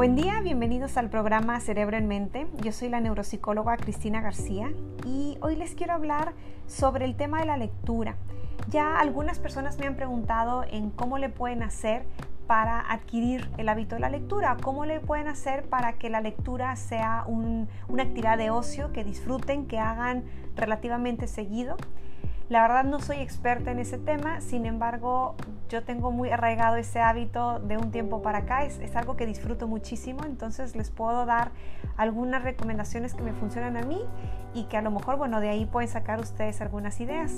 Buen día, bienvenidos al programa Cerebro en Mente. Yo soy la neuropsicóloga Cristina García y hoy les quiero hablar sobre el tema de la lectura. Ya algunas personas me han preguntado en cómo le pueden hacer para adquirir el hábito de la lectura, cómo le pueden hacer para que la lectura sea una actividad de ocio que disfruten, que hagan relativamente seguido. La verdad no soy experta en ese tema, sin embargo yo tengo muy arraigado ese hábito de un tiempo para acá, es, es, algo que disfruto muchísimo, entonces les puedo dar algunas recomendaciones que me funcionan a mí y que a lo mejor, bueno, de ahí pueden sacar ustedes algunas ideas.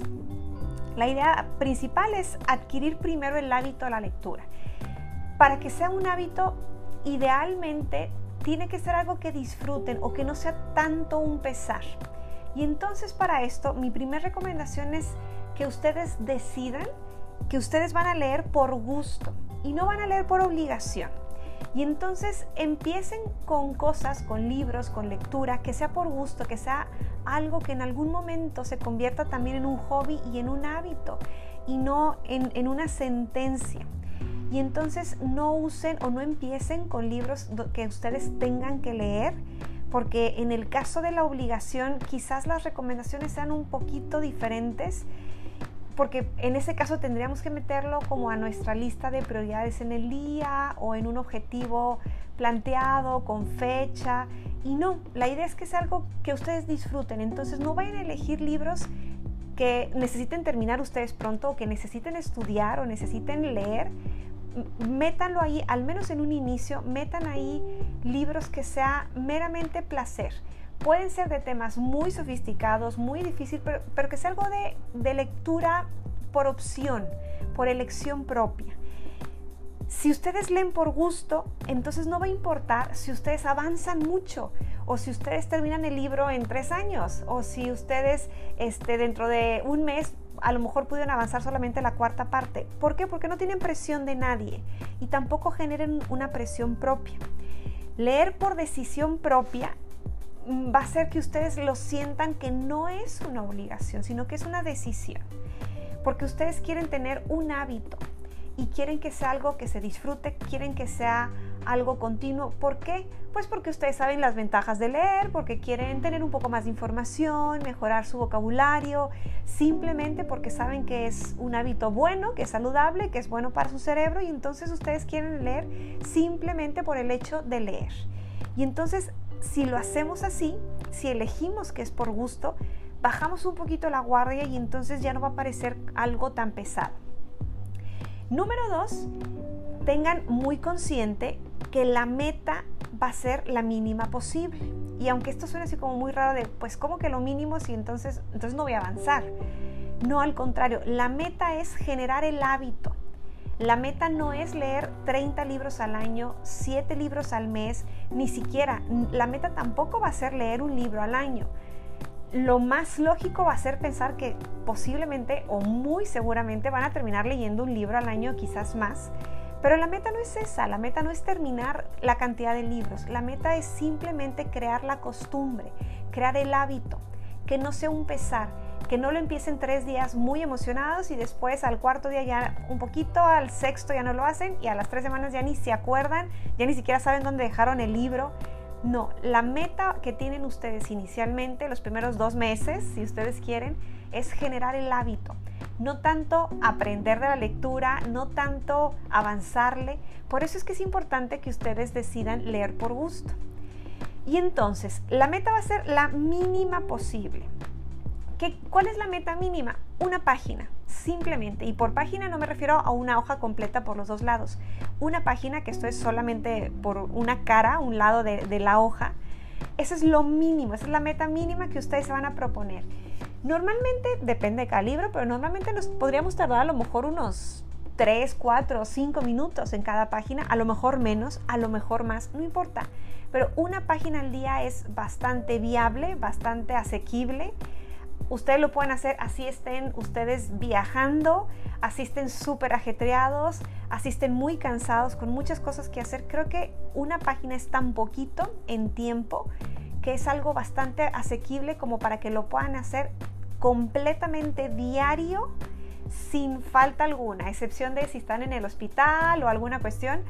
La idea principal es adquirir primero el hábito de la lectura. Para que sea un hábito, idealmente tiene que ser algo que disfruten o que no sea tanto un pesar. Y entonces para esto mi primera recomendación es que ustedes decidan que ustedes van a leer por gusto y no van a leer por obligación. Y entonces empiecen con cosas, con libros, con lectura, que sea por gusto, que sea algo que en algún momento se convierta también en un hobby y en un hábito y no en, en una sentencia. Y entonces no usen o no empiecen con libros que ustedes tengan que leer porque en el caso de la obligación quizás las recomendaciones sean un poquito diferentes, porque en ese caso tendríamos que meterlo como a nuestra lista de prioridades en el día o en un objetivo planteado con fecha. Y no, la idea es que sea algo que ustedes disfruten, entonces no vayan a elegir libros que necesiten terminar ustedes pronto o que necesiten estudiar o necesiten leer, métanlo ahí, al menos en un inicio, metan ahí libros que sea meramente placer. Pueden ser de temas muy sofisticados, muy difíciles, pero, que sea algo de, de lectura por opción, por elección propia. Si ustedes leen por gusto, entonces no va a importar si ustedes avanzan mucho o si ustedes terminan el libro en tres años o si ustedes este, dentro de un mes a lo mejor pudieron avanzar solamente la cuarta parte. ¿Por qué? Porque no tienen presión de nadie y tampoco generen una presión propia. Leer por decisión propia mm, va a hacer que ustedes lo sientan que no es una obligación, sino que es una decisión. Porque ustedes quieren tener un hábito y quieren que sea algo que se disfrute, quieren que sea algo continuo. ¿Por qué? Pues porque ustedes saben las ventajas de leer, porque quieren tener un poco más de información, mejorar su vocabulario, simplemente porque saben que es un hábito bueno, que es saludable, que es bueno para su cerebro y entonces ustedes quieren leer simplemente por el hecho de leer. Y entonces, si lo hacemos así, si elegimos que es por gusto, bajamos un poquito la guardia y entonces ya no va a parecer algo tan pesado. Número dos, tengan muy consciente que la meta va a ser la mínima posible. Y aunque esto suene así como muy raro de, pues como que lo mínimo si entonces, entonces no voy a avanzar. No, al contrario, la meta es generar el hábito. La meta no es leer 30 libros al año, 7 libros al mes, ni siquiera. La meta tampoco va a ser leer un libro al año. Lo más lógico va a ser pensar que posiblemente o muy seguramente van a terminar leyendo un libro al año, quizás más pero la meta no es esa, la meta no es terminar la cantidad de libros, la meta es simplemente crear la costumbre, crear el hábito, que no sea un pesar, que no lo empiecen tres días muy emocionados y después al cuarto día ya un poquito, al sexto ya no lo hacen y a las tres semanas ya ni se acuerdan, ya ni siquiera saben dónde dejaron el libro. No, la meta que tienen ustedes inicialmente, los primeros dos meses, si ustedes quieren, es generar el hábito no tanto aprender de la lectura, no tanto avanzarle. Por eso es que es importante que ustedes decidan leer por gusto. Y entonces, la meta va a ser la mínima posible. ¿Qué, ¿Cuál es la meta mínima? Una página, simplemente. Y por página no me refiero a una hoja completa por los dos lados. Una página, que esto es solamente por una cara, un lado de, de la hoja. Eso es lo mínimo, esa es la meta mínima que ustedes se van a proponer. Normalmente, depende de cada libro, pero normalmente nos podríamos tardar a lo mejor unos 3, 4, 5 minutos en cada página, a lo mejor menos, a lo mejor más, no importa. Pero una página al día es bastante viable, bastante asequible. Ustedes lo pueden hacer así estén ustedes viajando, así estén súper ajetreados, así estén muy cansados, con muchas cosas que hacer. Creo que una página es tan poquito en tiempo que es algo bastante asequible como para que lo puedan hacer completamente diario sin falta alguna, excepción de si están en el hospital o alguna cuestión,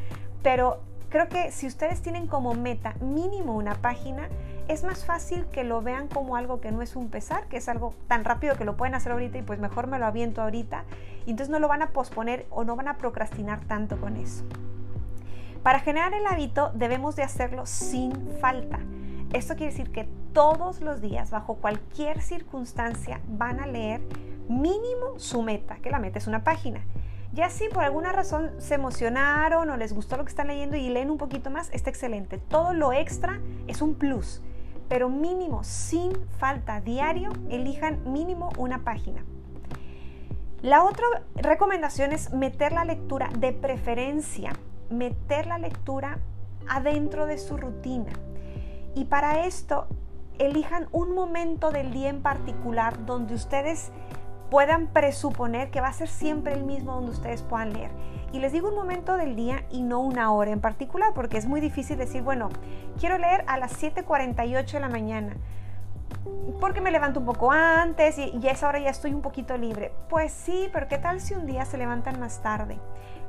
pero creo que si ustedes tienen como meta mínimo una página, es más fácil que lo vean como algo que no es un pesar, que es algo tan rápido que lo pueden hacer ahorita y pues mejor me lo aviento ahorita. Y entonces no lo van a posponer o no van a procrastinar tanto con eso. Para generar el hábito debemos de hacerlo sin falta. Esto quiere decir que todos los días, bajo cualquier circunstancia, van a leer mínimo su meta, que la meta es una página. Ya si por alguna razón se emocionaron o les gustó lo que están leyendo y leen un poquito más, está excelente. Todo lo extra es un plus, pero mínimo, sin falta, diario, elijan mínimo una página. La otra recomendación es meter la lectura de preferencia, meter la lectura adentro de su rutina. Y para esto, elijan un momento del día en particular donde ustedes puedan presuponer que va a ser siempre el mismo donde ustedes puedan leer. Y les digo un momento del día y no una hora en particular, porque es muy difícil decir, bueno, quiero leer a las 7.48 de la mañana, porque me levanto un poco antes y, y a esa hora ya estoy un poquito libre. Pues sí, pero ¿qué tal si un día se levantan más tarde?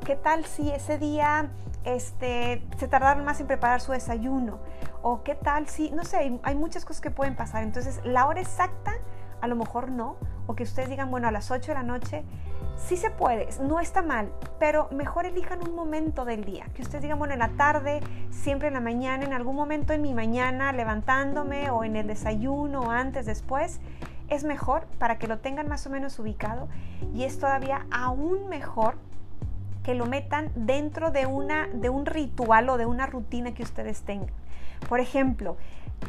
¿Qué tal si ese día este, se tardaron más en preparar su desayuno? ¿O qué tal si, no sé, hay, hay muchas cosas que pueden pasar. Entonces, la hora exacta a lo mejor no, o que ustedes digan, bueno, a las 8 de la noche, sí se puede, no está mal, pero mejor elijan un momento del día, que ustedes digan, bueno, en la tarde, siempre en la mañana, en algún momento en mi mañana, levantándome o en el desayuno o antes, después, es mejor para que lo tengan más o menos ubicado y es todavía aún mejor que lo metan dentro de, una, de un ritual o de una rutina que ustedes tengan. Por ejemplo,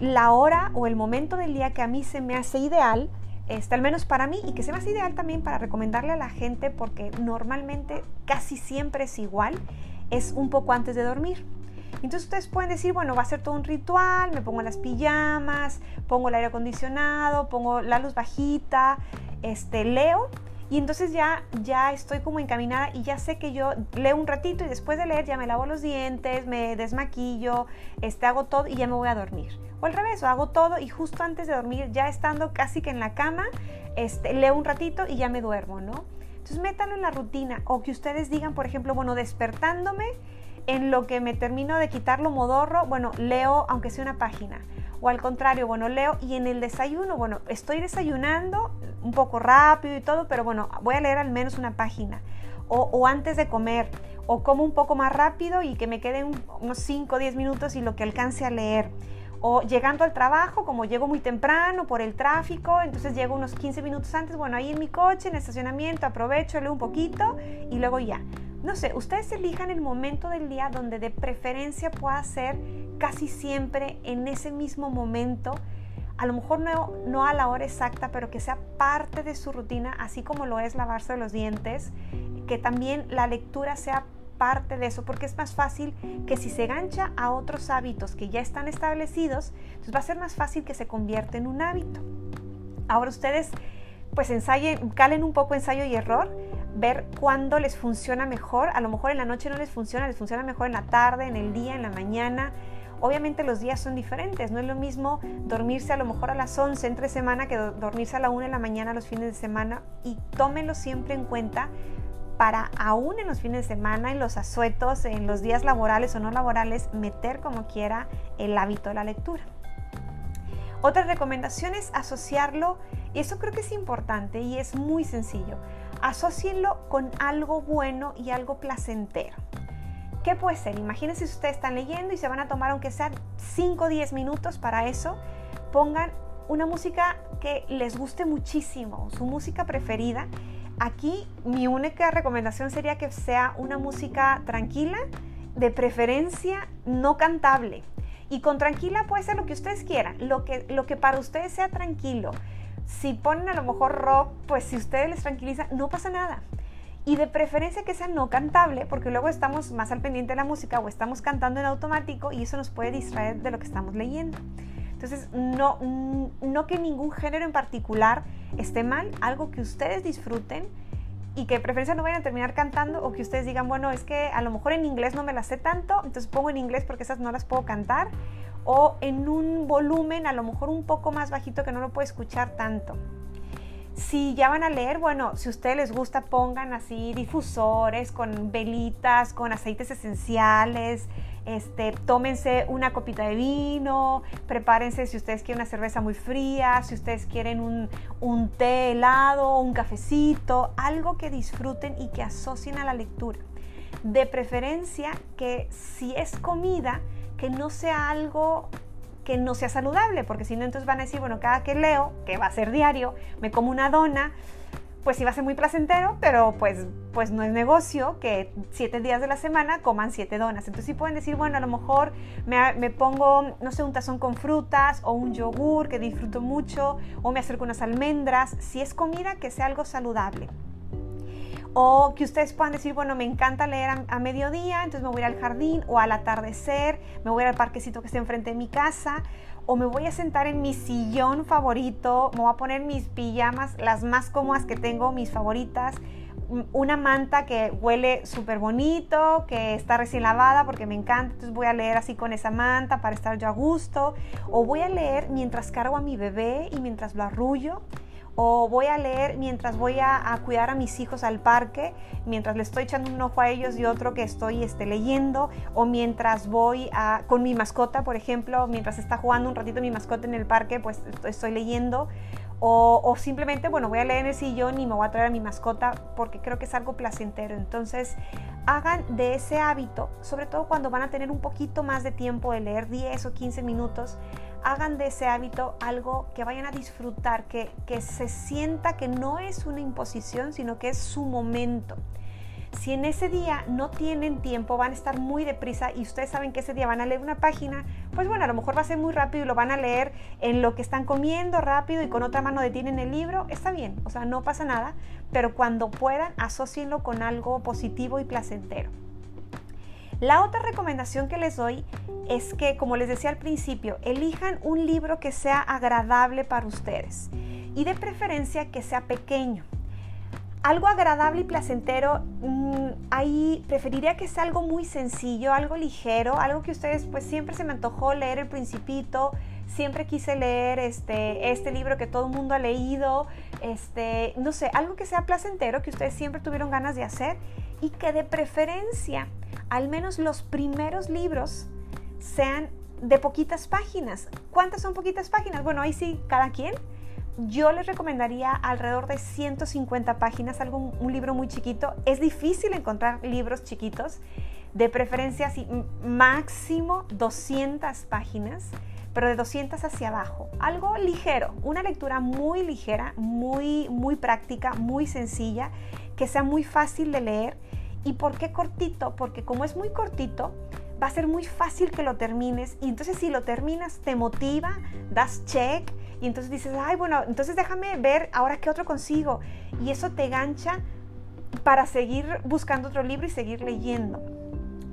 la hora o el momento del día que a mí se me hace ideal este, al menos para mí, y que sea más ideal también para recomendarle a la gente, porque normalmente casi siempre es igual, es un poco antes de dormir. Entonces ustedes pueden decir, bueno, va a ser todo un ritual, me pongo las pijamas, pongo el aire acondicionado, pongo la luz bajita, este, leo y entonces ya, ya estoy como encaminada y ya sé que yo leo un ratito y después de leer ya me lavo los dientes, me desmaquillo, este, hago todo y ya me voy a dormir. O al revés, o hago todo y justo antes de dormir, ya estando casi que en la cama, este, leo un ratito y ya me duermo, ¿no? Entonces métanlo en la rutina o que ustedes digan, por ejemplo, bueno, despertándome, en lo que me termino de quitar lo modorro, bueno, leo aunque sea una página. O al contrario, bueno, leo y en el desayuno, bueno, estoy desayunando un poco rápido y todo, pero bueno, voy a leer al menos una página. O, antes de comer, o como un poco más rápido y que me queden unos 5 o 10 minutos y lo que alcance a leer. O llegando al trabajo, como llego muy temprano por el tráfico, entonces llego unos 15 minutos antes, bueno, ahí en mi coche, en el estacionamiento, aprovecho, leo un poquito y luego ya. No sé, ustedes elijan el momento del día donde de preferencia pueda ser casi siempre en ese mismo momento, a lo mejor no, no a la hora exacta, pero que sea parte de su rutina, así como lo es lavarse los dientes, que también la lectura sea parte de eso, porque es más fácil que si se gancha a otros hábitos que ya están establecidos, entonces va a ser más fácil que se convierta en un hábito. Ahora ustedes pues ensayen, calen un poco ensayo y error, ver cuándo les funciona mejor. A lo mejor en la noche no les funciona, les funciona mejor en la tarde, en el día, en la mañana. Obviamente los días son diferentes, no es lo mismo dormirse a lo mejor a las 11 entre semana que dormirse a la 1 de la mañana los fines de semana y tómenlo siempre en cuenta para aún en los fines de semana, en los asuetos, en los días laborales o no laborales, meter como quiera el hábito de la lectura. Otra recomendación es asociarlo, y eso creo que es importante y es muy sencillo, asocienlo con algo bueno y algo placentero. ¿Qué puede ser? Imagínense si ustedes están leyendo y se van a tomar aunque sean 5 o 10 minutos para eso, pongan una música que les guste muchísimo, su música preferida Aquí mi única recomendación sería que sea una música tranquila, de preferencia no cantable. Y con tranquila puede ser lo que ustedes quieran, lo que, lo que para ustedes sea tranquilo. Si ponen a lo mejor rock, pues si ustedes les tranquiliza, no pasa nada. Y de preferencia que sea no cantable, porque luego estamos más al pendiente de la música o estamos cantando en automático y eso nos puede distraer de lo que estamos leyendo. Entonces, no, no que ningún género en particular esté mal, algo que ustedes disfruten y que de preferencia no vayan a terminar cantando o que ustedes digan, bueno, es que a lo mejor en inglés no me las sé tanto, entonces pongo en inglés porque esas no las puedo cantar o en un volumen a lo mejor un poco más bajito que no lo puedo escuchar tanto. Si ya van a leer, bueno, si a ustedes les gusta, pongan así difusores con velitas, con aceites esenciales, este, tómense una copita de vino, prepárense si ustedes quieren una cerveza muy fría, si ustedes quieren un, un té helado, un cafecito, algo que disfruten y que asocien a la lectura. De preferencia que si es comida, que no sea algo que no sea saludable, porque si no entonces van a decir, bueno, cada que leo, que va a ser diario, me como una dona, pues va a ser muy placentero, pero pues, pues no es negocio que siete días de la semana coman siete donas. Entonces sí pueden decir, bueno, a lo mejor me, me, pongo, no sé, un tazón con frutas o un yogur que disfruto mucho, o me acerco unas almendras. Si es comida, que sea algo saludable. O que ustedes puedan decir, bueno, me encanta leer a, mediodía, entonces me voy al jardín o al atardecer, me voy al parquecito que está enfrente de mi casa o me voy a sentar en mi sillón favorito, me voy a poner mis pijamas, las más cómodas que tengo, mis favoritas, una manta que huele súper bonito, que está recién lavada porque me encanta, entonces voy a leer así con esa manta para estar yo a gusto, o voy a leer mientras cargo a mi bebé y mientras lo arrullo o voy a leer mientras voy a, cuidar a mis hijos al parque, mientras le estoy echando un ojo a ellos y otro que estoy este, leyendo, o mientras voy a, con mi mascota, por ejemplo, mientras está jugando un ratito mi mascota en el parque, pues estoy leyendo. O, o, simplemente, bueno, voy a leer en el sillón y me voy a traer a mi mascota porque creo que es algo placentero. Entonces, hagan de ese hábito, sobre todo cuando van a tener un poquito más de tiempo de leer 10 o 15 minutos, hagan de ese hábito algo que vayan a disfrutar, que, que se sienta que no es una imposición, sino que es su momento. Si en ese día no tienen tiempo, van a estar muy deprisa y ustedes saben que ese día van a leer una página, pues bueno, a lo mejor va a ser muy rápido y lo van a leer en lo que están comiendo rápido y con otra mano detienen el libro, está bien, o sea, no pasa nada, pero cuando puedan, asocienlo con algo positivo y placentero. La otra recomendación que les doy es que, como les decía al principio, elijan un libro que sea agradable para ustedes y de preferencia que sea pequeño. Algo agradable y placentero, mmm, ahí preferiría que sea algo muy sencillo, algo ligero, algo que ustedes, pues siempre se me antojó leer El Principito, siempre quise leer este, este libro que todo el mundo ha leído, este, no sé, algo que sea placentero, que ustedes siempre tuvieron ganas de hacer y que de preferencia al menos los primeros libros sean de poquitas páginas. ¿Cuántas son poquitas páginas? Bueno, ahí sí, cada quien. Yo les recomendaría alrededor de 150 páginas, algo, un libro muy chiquito. Es difícil encontrar libros chiquitos, de preferencia así, máximo 200 páginas, pero de 200 hacia abajo. Algo ligero, una lectura muy ligera, muy, muy práctica, muy sencilla, que sea muy fácil de leer ¿Y por qué cortito? Porque como es muy cortito, va a ser muy fácil que lo termines y entonces si lo terminas te motiva, das check y entonces dices, ay, bueno, entonces déjame ver ahora qué otro consigo y eso te gancha para seguir buscando otro libro y seguir leyendo.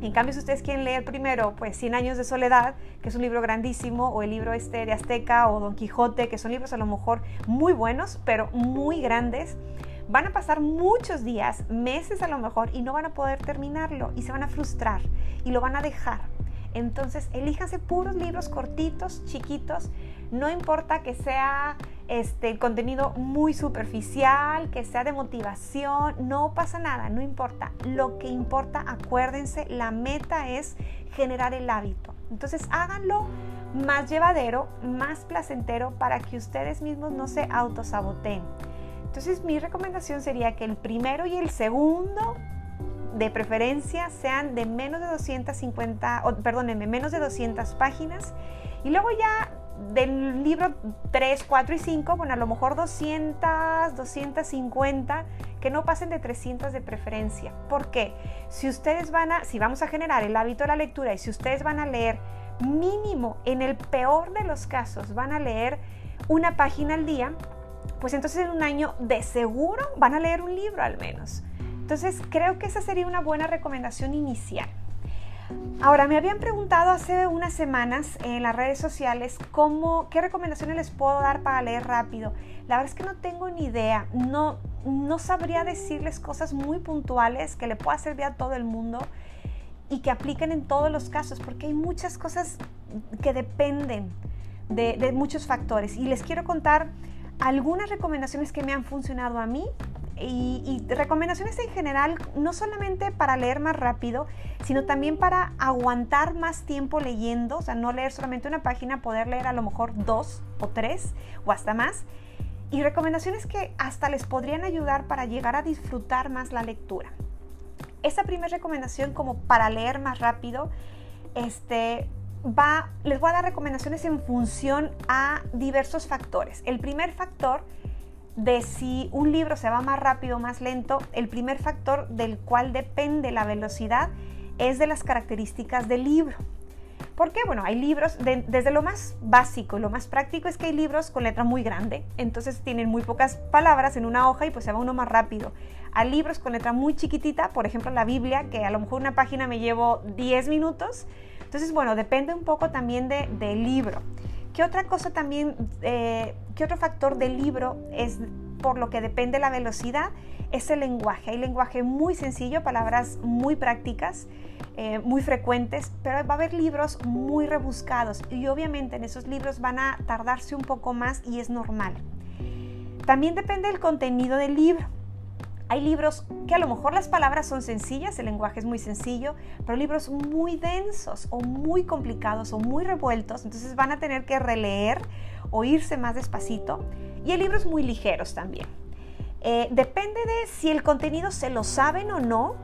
En cambio, si ustedes quieren leer primero, pues 100 años de soledad, que es un libro grandísimo, o el libro este de Azteca o Don Quijote, que son libros a lo mejor muy buenos, pero muy grandes, van a pasar muchos días, meses a lo mejor, y no van a poder terminarlo y se van a frustrar y lo van a dejar. Entonces, elíjanse puros libros cortitos, chiquitos. No importa que sea este contenido muy superficial, que sea de motivación, no pasa nada, no importa. Lo que importa, acuérdense, la meta es generar el hábito. Entonces, háganlo más llevadero, más placentero para que ustedes mismos no se autosaboteen. Entonces mi recomendación sería que el primero y el segundo de preferencia sean de menos de 250, o, perdónenme, menos de 200 páginas. Y luego ya del libro 3, 4 y 5, bueno, a lo mejor 200, 250, que no pasen de 300 de preferencia. ¿Por qué? Si ustedes van a, si vamos a generar el hábito de la lectura y si ustedes van a leer mínimo, en el peor de los casos, van a leer una página al día, pues entonces en un año de seguro van a leer un libro al menos. Entonces creo que esa sería una buena recomendación inicial. Ahora, me habían preguntado hace unas semanas en las redes sociales cómo, qué recomendaciones les puedo dar para leer rápido. La verdad es que no tengo ni idea, no, no sabría decirles cosas muy puntuales que le pueda servir a todo el mundo y que apliquen en todos los casos, porque hay muchas cosas que dependen de, de muchos factores. Y les quiero contar algunas recomendaciones que me han funcionado a mí y, recomendaciones en general, no solamente para leer más rápido, sino también para aguantar más tiempo leyendo, o sea, no leer solamente una página, poder leer a lo mejor dos o tres o hasta más. Y recomendaciones que hasta les podrían ayudar para llegar a disfrutar más la lectura. Esa primera recomendación como para leer más rápido, este, va, les voy a dar recomendaciones en función a diversos factores. El primer factor de si un libro se va más rápido o más lento, el primer factor del cual depende la velocidad es de las características del libro. ¿Por qué? Bueno, hay libros, desde lo más básico y lo más práctico es que hay libros con letra muy grande, entonces tienen muy pocas palabras en una hoja y pues se va uno más rápido. Hay libros con letra muy chiquitita, por ejemplo la Biblia, que a lo mejor una página me llevo 10 minutos, entonces bueno, depende un poco también del libro. ¿Qué otra cosa también, eh, qué otro factor del libro es por lo que depende la velocidad? Es el lenguaje. Hay lenguaje muy sencillo, palabras muy prácticas, eh, muy frecuentes, pero va a haber libros muy rebuscados y obviamente en esos libros van a tardarse un poco más y es normal. También depende del contenido del libro. Hay libros que a lo mejor las palabras son sencillas, el lenguaje es muy sencillo, pero libros muy densos o muy complicados o muy revueltos, entonces van a tener que releer o irse más despacito. Y hay libros muy ligeros también. Eh, depende de si el contenido se lo saben o no,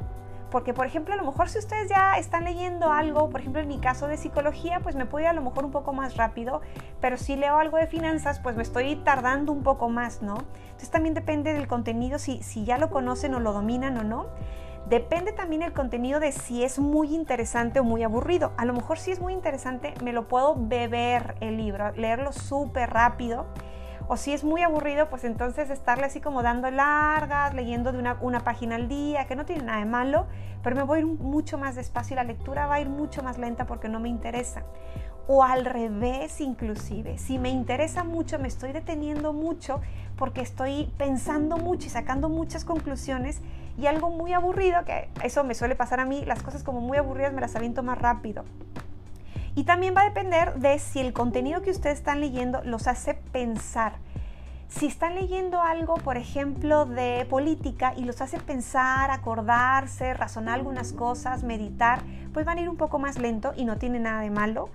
porque, por ejemplo, a lo mejor si ustedes ya están leyendo algo, por ejemplo, en mi caso de psicología, pues me puedo ir a lo mejor un poco más rápido, pero si leo algo de finanzas, pues me estoy tardando un poco más, ¿no? Entonces también depende del contenido, si, si ya lo conocen o lo dominan o no. Depende también el contenido de si es muy interesante o muy aburrido. A lo mejor si es muy interesante, me lo puedo beber el libro, leerlo súper rápido o si es muy aburrido, pues entonces estarle así como dando largas, leyendo de una, página al día, que no tiene nada de malo, pero me voy mucho más despacio y la lectura va a ir mucho más lenta porque no me interesa. O al revés inclusive, si me interesa mucho, me estoy deteniendo mucho porque estoy pensando mucho y sacando muchas conclusiones y algo muy aburrido, que eso me suele pasar a mí, las cosas como muy aburridas me las aviento más rápido. Y también va a depender de si el contenido que ustedes están leyendo los hace pensar. Si están leyendo algo, por ejemplo, de política y los hace pensar, acordarse, razonar algunas cosas, meditar, pues van a ir un poco más lento y no tiene nada de malo.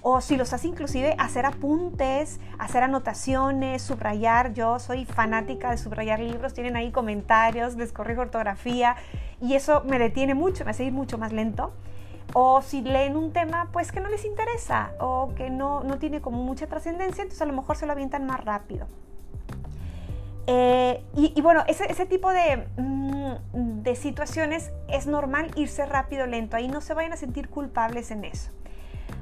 O si los hace inclusive hacer apuntes, hacer anotaciones, subrayar. Yo soy fanática de subrayar libros, tienen ahí comentarios, les corrijo ortografía y eso me detiene mucho, me hace ir mucho más lento o si leen un tema pues que no les interesa o que no, no tiene como mucha trascendencia, entonces a lo mejor se lo avientan más rápido. Eh, y, bueno, ese, ese tipo de, mm, de situaciones es normal irse rápido, lento, ahí no se vayan a sentir culpables en eso.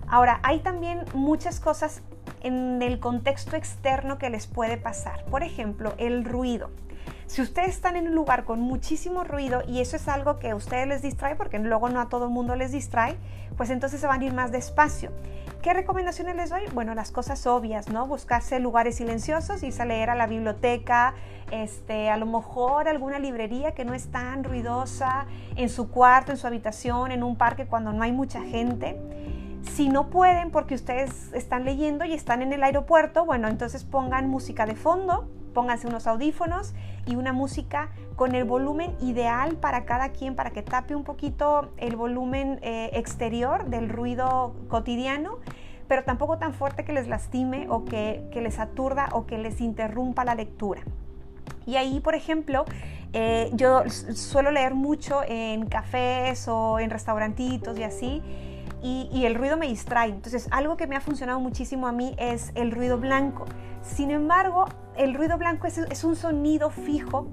Ahora, hay también muchas cosas en el contexto externo que les puede pasar. Por ejemplo, el ruido. Si ustedes están en un lugar con muchísimo ruido y eso es algo que a ustedes les distrae, porque luego no a todo el mundo les distrae, pues entonces se van a ir más despacio. ¿Qué recomendaciones les doy? Bueno, las cosas obvias, ¿no? Buscarse lugares silenciosos, irse a leer a la biblioteca, este, a lo mejor alguna librería que no es tan ruidosa, en su cuarto, en su habitación, en un parque cuando no hay mucha gente. Si no pueden porque ustedes están leyendo y están en el aeropuerto, bueno, entonces pongan música de fondo, pónganse unos audífonos y una música con el volumen ideal para cada quien, para que tape un poquito el volumen eh, exterior del ruido cotidiano, pero tampoco tan fuerte que les lastime o que, les aturda o que les interrumpa la lectura. Y ahí, por ejemplo, eh, yo suelo leer mucho en cafés o en restaurantitos y así, y, el ruido me distrae. Entonces, algo que me ha funcionado muchísimo a mí es el ruido blanco. Sin embargo, el ruido blanco es, un sonido fijo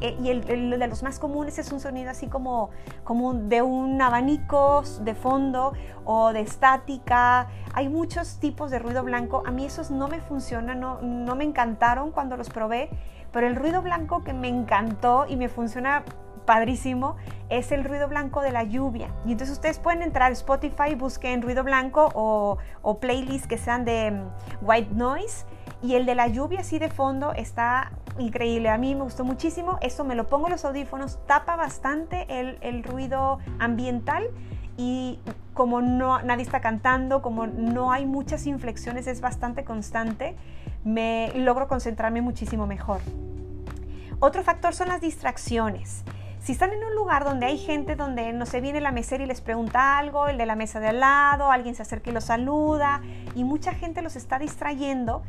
eh, y el, de los más comunes es un sonido así como, como de un abanico de fondo o de estática. Hay muchos tipos de ruido blanco. A mí esos no me funcionan, no, no me encantaron cuando los probé, pero el ruido blanco que me encantó y me funciona padrísimo es el ruido blanco de la lluvia. Y entonces ustedes pueden entrar a Spotify, busquen ruido blanco o, o playlists que sean de mm, white noise. Y el de la lluvia así de fondo está increíble. A mí me gustó muchísimo. Eso me lo pongo en los audífonos, tapa bastante el, el ruido ambiental y como no, nadie está cantando, como no hay muchas inflexiones, es bastante constante, me logro concentrarme muchísimo mejor. Otro factor son las distracciones. Si están en un lugar donde hay gente donde no se viene la mesera y les pregunta algo, el de la mesa de al lado, alguien se acerca y los saluda y mucha gente los está distrayendo,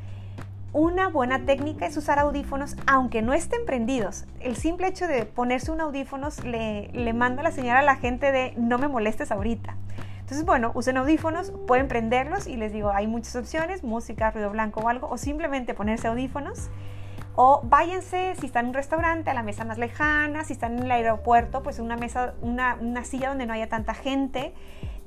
una buena técnica es usar audífonos aunque no estén prendidos. El simple hecho de ponerse un audífonos le, le manda la señal a la gente de no me molestes ahorita. Entonces, bueno, usen audífonos, pueden prenderlos y les digo, hay muchas opciones, música, ruido blanco o algo, o simplemente ponerse audífonos. O váyanse, si están en un restaurante, a la mesa más lejana, si están en el aeropuerto, pues una mesa, una, una silla donde no haya tanta gente.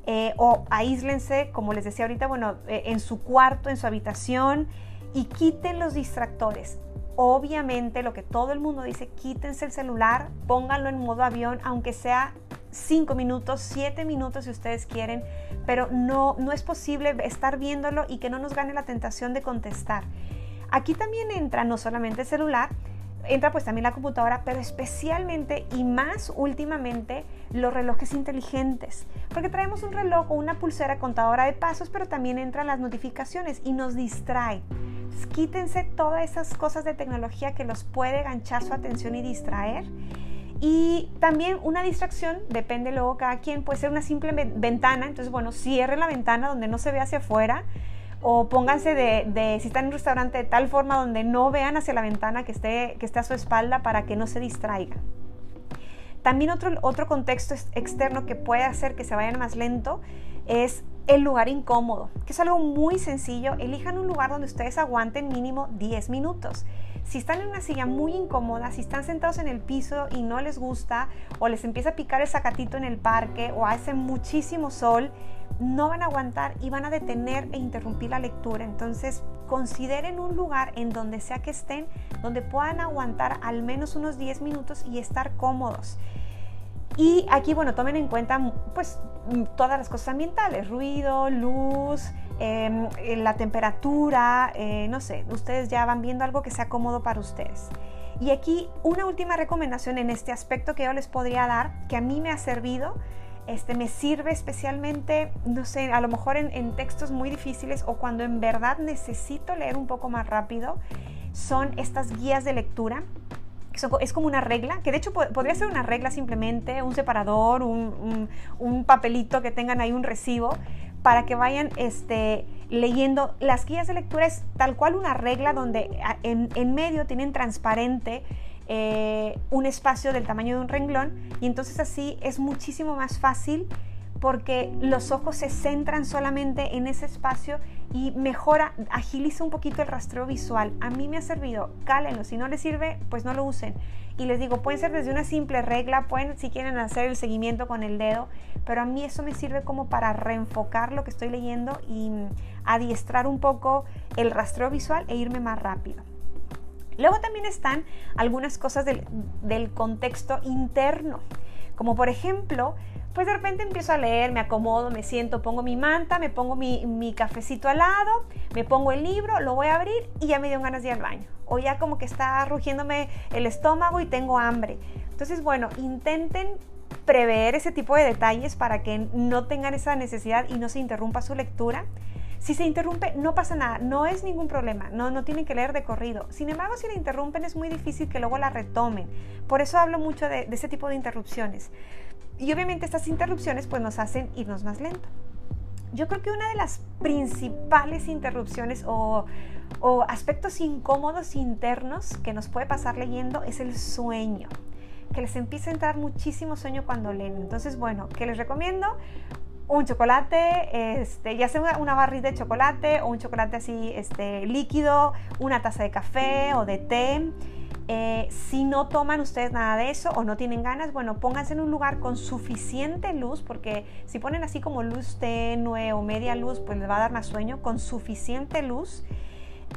Eh, o aíslense, como les decía ahorita, bueno, eh, en su cuarto, en su habitación y quiten los distractores. Obviamente lo que todo el mundo dice, quítense el celular, pónganlo en modo avión, aunque sea 5 minutos, 7 minutos si ustedes quieren, pero no, no es posible estar viéndolo y que no nos gane la tentación de contestar. Aquí también entra no solamente el celular, entra pues también la computadora, pero especialmente y más últimamente los relojes inteligentes, porque traemos un reloj o una pulsera contadora de pasos, pero también entran las notificaciones y nos distrae quítense todas esas cosas de tecnología que los puede ganchar su atención y distraer. Y también una distracción, depende luego cada quien, puede ser una simple ventana. Entonces, bueno, cierren la ventana donde no se ve hacia afuera. O pónganse de, si están en un restaurante, de tal forma donde no vean hacia la ventana que esté, que esté a su espalda para que no se distraigan. También otro, otro contexto externo que puede hacer que se vayan más lento es el lugar incómodo, que es algo muy sencillo. Elijan un lugar donde ustedes aguanten mínimo 10 minutos. Si están en una silla muy incómoda, si están sentados en el piso y no les gusta, o les empieza a picar el sacatito en el parque, o hace muchísimo sol, no van a aguantar y van a detener e interrumpir la lectura. Entonces, consideren un lugar en donde sea que estén, donde puedan aguantar al menos unos 10 minutos y estar cómodos. Y aquí, bueno, tomen en cuenta pues todas las cosas ambientales, ruido, luz, em, eh, la temperatura, eh, no sé, ustedes ya van viendo algo que sea cómodo para ustedes. Y aquí una última recomendación en este aspecto que yo les podría dar, que a mí me ha servido, este, me sirve especialmente, no sé, a lo mejor en, en textos muy difíciles o cuando en verdad necesito leer un poco más rápido, son estas guías de lectura es como una regla, que de hecho podría ser una regla simplemente, un separador, un, papelito que tengan ahí un recibo, para que vayan este, leyendo. Las guías de lectura es tal cual una regla donde en, medio tienen transparente eh, un espacio del tamaño de un renglón y entonces así es muchísimo más fácil porque los ojos se centran solamente en ese espacio y mejora, agiliza un poquito el rastreo visual. A mí me ha servido, cálenlo, si no les sirve, pues no lo usen. Y les digo, pueden ser desde una simple regla, pueden si quieren hacer el seguimiento con el dedo, pero a mí eso me sirve como para reenfocar lo que estoy leyendo y adiestrar un poco el rastreo visual e irme más rápido. Luego también están algunas cosas del, del contexto interno, como por ejemplo, pues de repente empiezo a leer, me acomodo, me siento, pongo mi manta, me pongo mi, cafecito al lado, me pongo el libro, lo voy a abrir y ya me dio ganas de ir al baño. O ya como que está rugiéndome el estómago y tengo hambre. Entonces, bueno, intenten prever ese tipo de detalles para que no tengan esa necesidad y no se interrumpa su lectura. Si se interrumpe, no pasa nada, no es ningún problema, no, no tienen que leer de corrido. Sin embargo, si la interrumpen es muy difícil que luego la retomen. Por eso hablo mucho de, de ese tipo de interrupciones. Y obviamente estas interrupciones pues nos hacen irnos más lento. Yo creo que una de las principales interrupciones o, aspectos incómodos internos que nos puede pasar leyendo es el sueño que les empieza a entrar muchísimo sueño cuando leen. Entonces, bueno, ¿qué les recomiendo? Un chocolate, este, ya sea una, barrita de chocolate o un chocolate así este, líquido, una taza de café o de té eh, si no toman ustedes nada de eso o no tienen ganas, bueno, pónganse en un lugar con suficiente luz, porque si ponen así como luz tenue o media luz, pues les va a dar más sueño, con suficiente luz.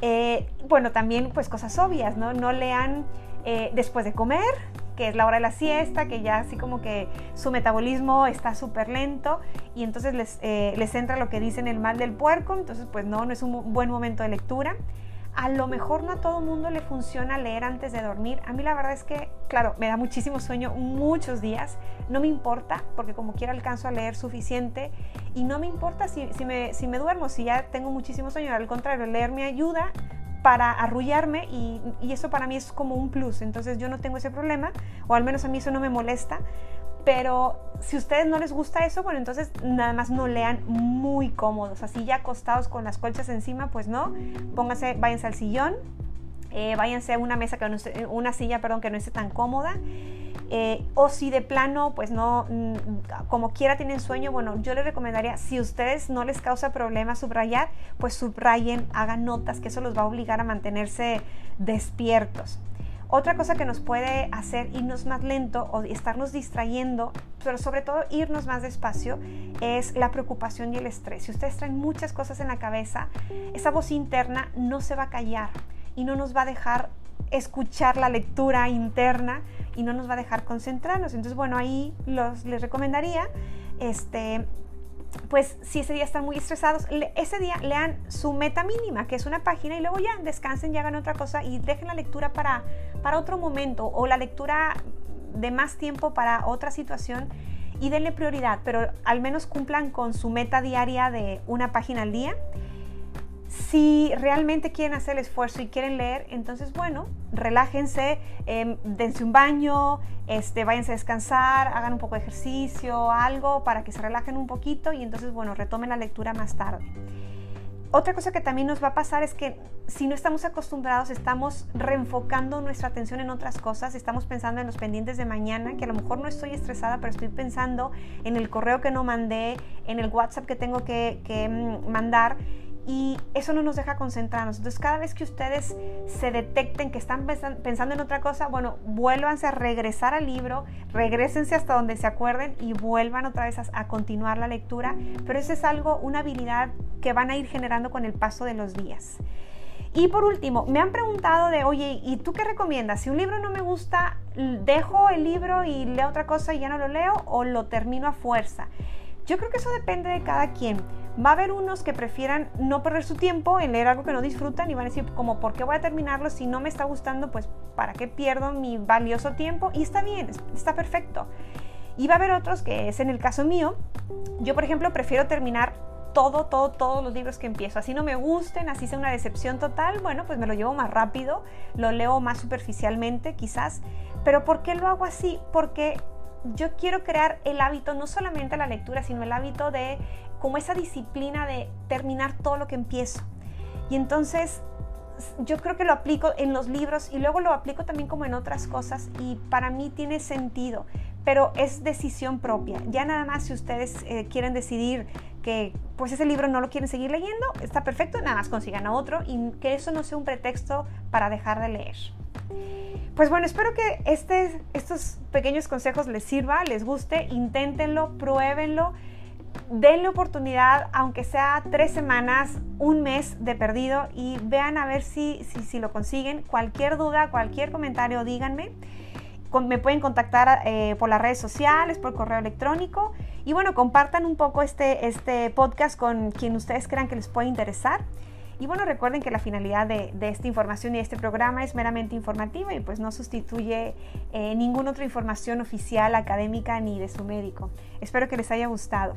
Eh, bueno, también pues cosas obvias, ¿no? No lean eh, después de comer, que es la hora de la siesta, que ya así como que su metabolismo está súper lento y entonces les, les entra lo que dicen el mal del puerco, entonces pues no, no es un buen momento de lectura a lo mejor no a todo mundo le funciona leer antes de dormir. A mí la verdad es que, claro, me da muchísimo sueño muchos días. No me importa porque como quiera alcanzo a leer suficiente y no me importa si, me, si me duermo, si ya tengo muchísimo sueño. Al contrario, leer me ayuda para arrullarme y, y, eso para mí es como un plus. Entonces yo no tengo ese problema, o al menos a mí eso no me molesta. Pero si a ustedes no les gusta eso, bueno, entonces nada más no lean muy cómodos, así ya acostados con las colchas encima, pues no, pónganse, váyanse al sillón, eh, váyanse a una mesa que no una silla, perdón, que no esté tan cómoda. Eh, o si de plano, pues no, mm, como quiera tienen sueño, bueno, yo les recomendaría, si ustedes no les causa problema subrayar, pues subrayen, hagan notas, que eso los va a obligar a mantenerse despiertos. Otra cosa que nos puede hacer irnos más lento o estarnos distrayendo, pero sobre todo irnos más despacio, es la preocupación y el estrés. Si ustedes traen muchas cosas en la cabeza, esa voz interna no se va a callar y no nos va a dejar escuchar la lectura interna y no nos va a dejar concentrarnos. Entonces, bueno, ahí los, les recomendaría este, pues si ese día están muy estresados, ese día lean su meta mínima, que es una página, y luego ya descansen y hagan otra cosa y dejen la lectura para, para otro momento o la lectura de más tiempo para otra situación y denle prioridad, pero al menos cumplan con su meta diaria de una página al día si realmente quieren hacer el esfuerzo y quieren leer, entonces bueno, relájense, eh, dense un baño, este, váyanse a descansar, hagan un poco de ejercicio, algo para que se relajen un poquito y entonces bueno, retomen la lectura más tarde. Otra cosa que también nos va a pasar es que si no estamos acostumbrados, estamos reenfocando nuestra atención en otras cosas, estamos pensando en los pendientes de mañana, que a lo mejor no estoy estresada, pero estoy pensando en el correo que no mandé, en el WhatsApp que tengo que, que mm, mandar y eso no nos deja concentrarnos. Entonces, cada vez que ustedes se detecten que están pensando en otra cosa, bueno, vuélvanse a regresar al libro, regresense hasta donde se acuerden y vuelvan otra vez a, continuar la lectura. Pero eso es algo, una habilidad que van a ir generando con el paso de los días. Y por último, me han preguntado de, oye, ¿y tú qué recomiendas? Si un libro no me gusta, ¿dejo el libro y leo otra cosa y ya no lo leo o lo termino a fuerza? Yo creo que eso depende de cada quien. Va a haber unos que prefieran no perder su tiempo en leer algo que no disfrutan y van a decir como, ¿por qué voy a terminarlo si no me está gustando? Pues, ¿para qué pierdo mi valioso tiempo? Y está bien, está perfecto. Y va a haber otros que es en el caso mío. Yo, por ejemplo, prefiero terminar todo, todo, todos los libros que empiezo. Así no me gusten, así sea una decepción total, bueno, pues me lo llevo más rápido, lo leo más superficialmente quizás. Pero ¿por qué lo hago así? Porque yo quiero crear el hábito, no solamente la lectura, sino el hábito de como esa disciplina de terminar todo lo que empiezo. Y entonces yo creo que lo aplico en los libros y luego lo aplico también como en otras cosas y para mí tiene sentido, pero es decisión propia. Ya nada más si ustedes eh, quieren decidir que pues ese libro no lo quieren seguir leyendo, está perfecto, nada más consigan otro y que eso no sea un pretexto para dejar de leer. Pues bueno, espero que este, estos pequeños consejos les sirva, les guste, inténtenlo, pruébenlo, denle oportunidad, aunque sea tres semanas, un mes de perdido y vean a ver si, si, lo consiguen. Cualquier duda, cualquier comentario, díganme. Me pueden contactar eh, por las redes sociales, por correo electrónico. Y bueno, compartan un poco este, este podcast con quien ustedes crean que les puede interesar. Y bueno, recuerden que la finalidad de, esta información y este programa es meramente informativa y pues no sustituye eh, ninguna otra información oficial, académica ni de su médico. Espero que les haya gustado.